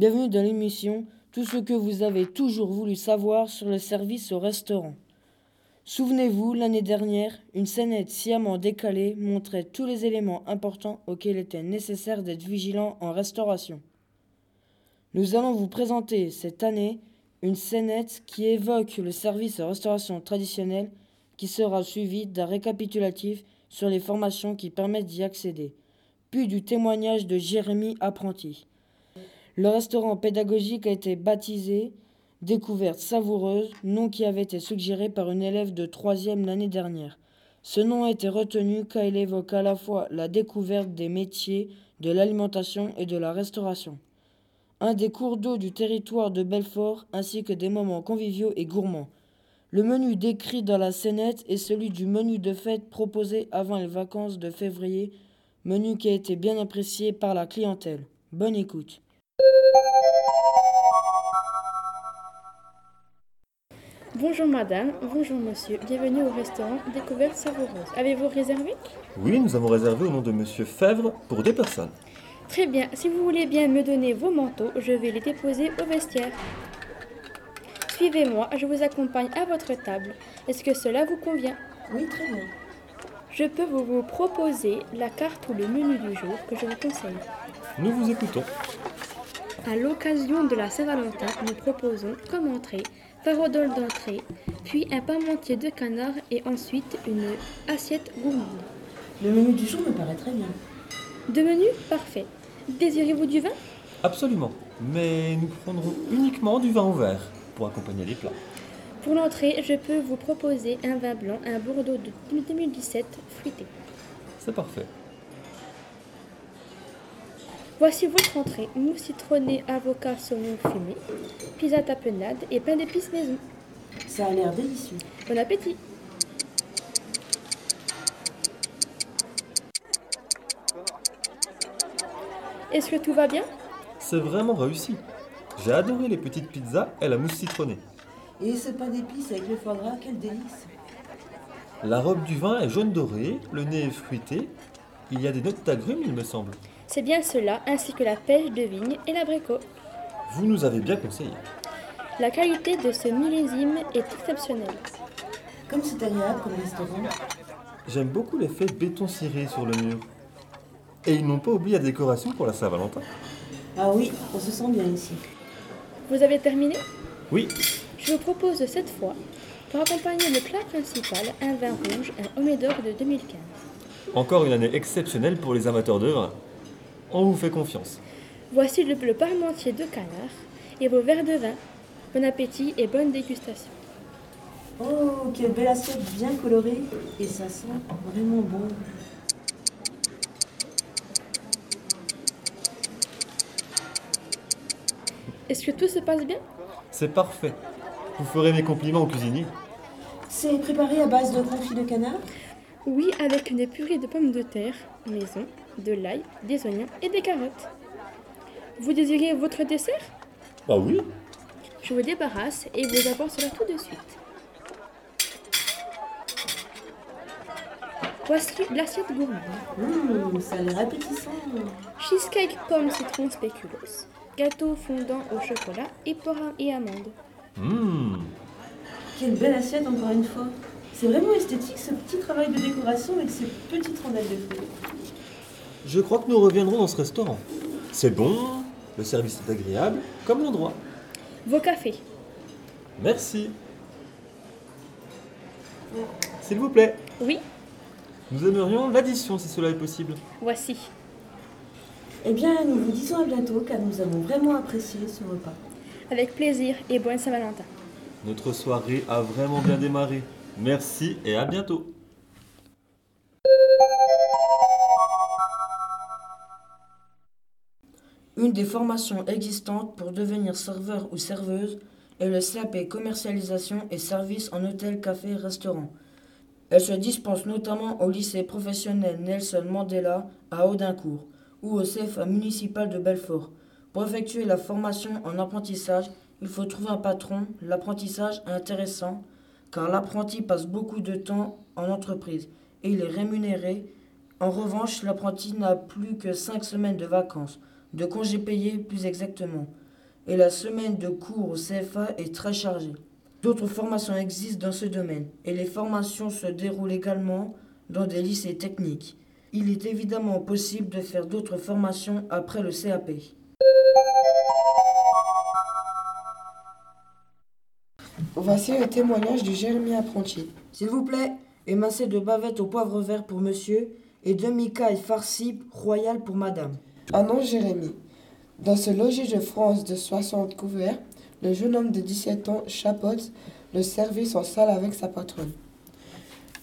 Bienvenue dans l'émission Tout ce que vous avez toujours voulu savoir sur le service au restaurant. Souvenez-vous, l'année dernière, une scénette sciemment décalée montrait tous les éléments importants auxquels était nécessaire d'être vigilant en restauration. Nous allons vous présenter cette année une scénette qui évoque le service de restauration traditionnel qui sera suivie d'un récapitulatif sur les formations qui permettent d'y accéder, puis du témoignage de Jérémy Apprenti. Le restaurant pédagogique a été baptisé Découverte savoureuse, nom qui avait été suggéré par une élève de troisième l'année dernière. Ce nom a été retenu car il évoque à la fois la découverte des métiers de l'alimentation et de la restauration. Un des cours d'eau du territoire de Belfort ainsi que des moments conviviaux et gourmands. Le menu décrit dans la scénette est celui du menu de fête proposé avant les vacances de février, menu qui a été bien apprécié par la clientèle. Bonne écoute. Bonjour madame, bonjour monsieur, bienvenue au restaurant Découverte Savoureuse. Avez-vous réservé? Oui, nous avons réservé au nom de Monsieur Fèvre pour deux personnes. Très bien, si vous voulez bien me donner vos manteaux, je vais les déposer au vestiaire. Suivez-moi, je vous accompagne à votre table. Est-ce que cela vous convient? Oui, très bien. Je peux vous, vous proposer la carte ou le menu du jour que je vous conseille. Nous vous écoutons. À l'occasion de la Saint-Valentin, nous proposons comme entrée farodol d'entrée, puis un parmentier de canard et ensuite une assiette gourmande. Le menu du jour me paraît très bien. Deux menus Parfait. Désirez-vous du vin? Absolument. Mais nous prendrons uniquement du vin au verre pour accompagner les plats. Pour l'entrée, je peux vous proposer un vin blanc, un Bordeaux de 2017 fruité. C'est parfait. Voici votre entrée mousse citronnée, avocat, saumon fumé, pizza tapenade et pain d'épices maison. Ça a l'air délicieux. Bon appétit Est-ce que tout va bien? C'est vraiment réussi. J'ai adoré les petites pizzas et la mousse citronnée. Et ce pain d'épices avec le foie gras, quel délice. La robe du vin est jaune doré, le nez est fruité. Il y a des notes d'agrumes, il me semble. C'est bien cela, ainsi que la pêche de vigne et l'abricot. Vous nous avez bien conseillé. La qualité de ce millésime est exceptionnelle. Comme c'est agréable comme restaurant. J'aime beaucoup l'effet béton ciré sur le mur. Et ils n'ont pas oublié la décoration pour la Saint-Valentin. Ah oui, on se sent bien ici. Vous avez terminé? Oui, Je vous propose cette fois, pour accompagner le plat principal, un vin rouge, un Homédor de 2015. encore une année exceptionnelle pour les amateurs de vin. On vous fait confiance. Voici le, le parmentier de canard et vos verres de vin. Bon appétit et bonne dégustation. Oh, quelle belle assiette bien colorée. Et ça sent vraiment bon. Est-ce que tout se passe bien? C'est parfait. Vous ferez mes compliments au cuisinier. C'est préparé à base de confit de canard? Oui, avec une purée de pommes de terre, maison, de l'ail, des oignons et des carottes. Vous désirez votre dessert? Ah oui Je vous débarrasse et vous apporte cela tout de suite. Voici l'assiette gourmande. Hum, ça a l'air appétissant. Cheesecake pomme citron spéculoos. Gâteau fondant au chocolat et poire et amandes. Mmh. Quelle belle assiette encore une fois. C'est vraiment esthétique ce petit travail de décoration avec ces petites rondelles de fruits. Je crois que nous reviendrons dans ce restaurant. C'est bon, le service est agréable, comme l'endroit. Vos cafés. Merci. S'il vous plaît, Oui, nous aimerions l'addition si cela est possible. voici. Eh bien, nous vous disons à bientôt car nous avons vraiment apprécié ce repas. Avec plaisir et bonne Saint-Valentin. Notre soirée a vraiment bien démarré. Merci et à bientôt. Une des formations existantes pour devenir serveur ou serveuse est le CAP commercialisation et services en hôtel, café, restaurant. Elle se dispense notamment au lycée professionnel Nelson Mandela à Audincourt ou au CFA municipal de Belfort. Pour effectuer la formation en apprentissage, il faut trouver un patron. L'apprentissage intéressant car l'apprenti passe beaucoup de temps en entreprise et il est rémunéré. En revanche, l'apprenti n'a plus que 5 semaines de vacances, de congés payés plus exactement. et la semaine de cours au CFA est très chargée. D'autres formations existent dans ce domaine et les formations se déroulent également dans des lycées techniques. Il est évidemment possible de faire d'autres formations après le CAP. Voici le témoignage de Jérémy Apprenti. S'il vous plaît, émincé de bavette au poivre vert pour monsieur et demi-caille farcie royale pour madame. Un nom Jérémy. Dans ce logis de France de 60 couverts, le jeune homme de 17 ans chapeaute le service en salle avec sa patronne.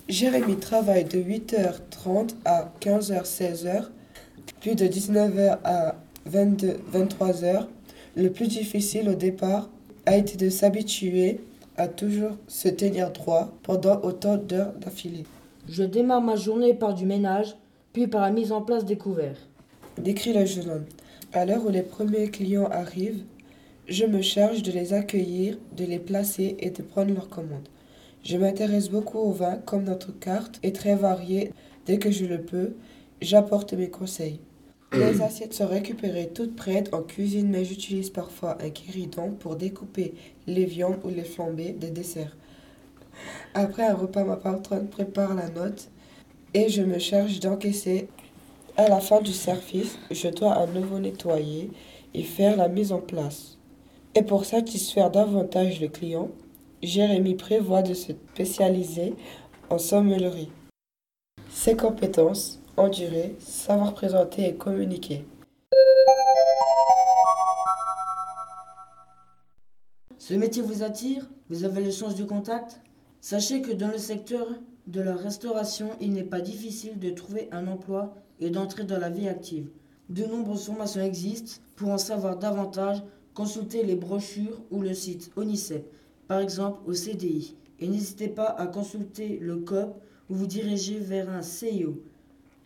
Jérémy travaille de 8h30 à 15h-16h, puis de 19h à 22-23h. Le plus difficile au départ a été de s'habituer à toujours se tenir droit pendant autant d'heures d'affilée. Je démarre ma journée par du ménage, puis par la mise en place des couverts. Décrit le jeune homme. À l'heure où les premiers clients arrivent, je me charge de les accueillir, de les placer et de prendre leurs commandes. Je m'intéresse beaucoup au vin, comme notre carte est très variée. Dès que je le peux, j'apporte mes conseils. Les assiettes sont récupérées toutes prêtes en cuisine, mais j'utilise parfois un guéridon pour découper les viandes ou les flambées des desserts. Après un repas, ma patronne prépare la note et je me charge d'encaisser. À la fin du service, je dois à nouveau nettoyer et faire la mise en place. Et pour satisfaire davantage le client, Jérémy prévoit de se spécialiser en sommellerie. Ses compétences, endurer, savoir présenter et communiquer. Ce métier vous attire? Vous avez le sens du contact? Sachez que dans le secteur de la restauration, il n'est pas difficile de trouver un emploi et d'entrer dans la vie active. De nombreuses formations existent. Pour en savoir davantage, consultez les brochures ou le site ONICEP, par exemple au CDI. Et n'hésitez pas à consulter le COP ou vous diriger vers un CIO.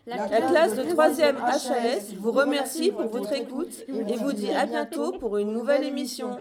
La classe de 3e HAS vous remercie pour votre écoute et vous dit à bientôt pour une nouvelle émission.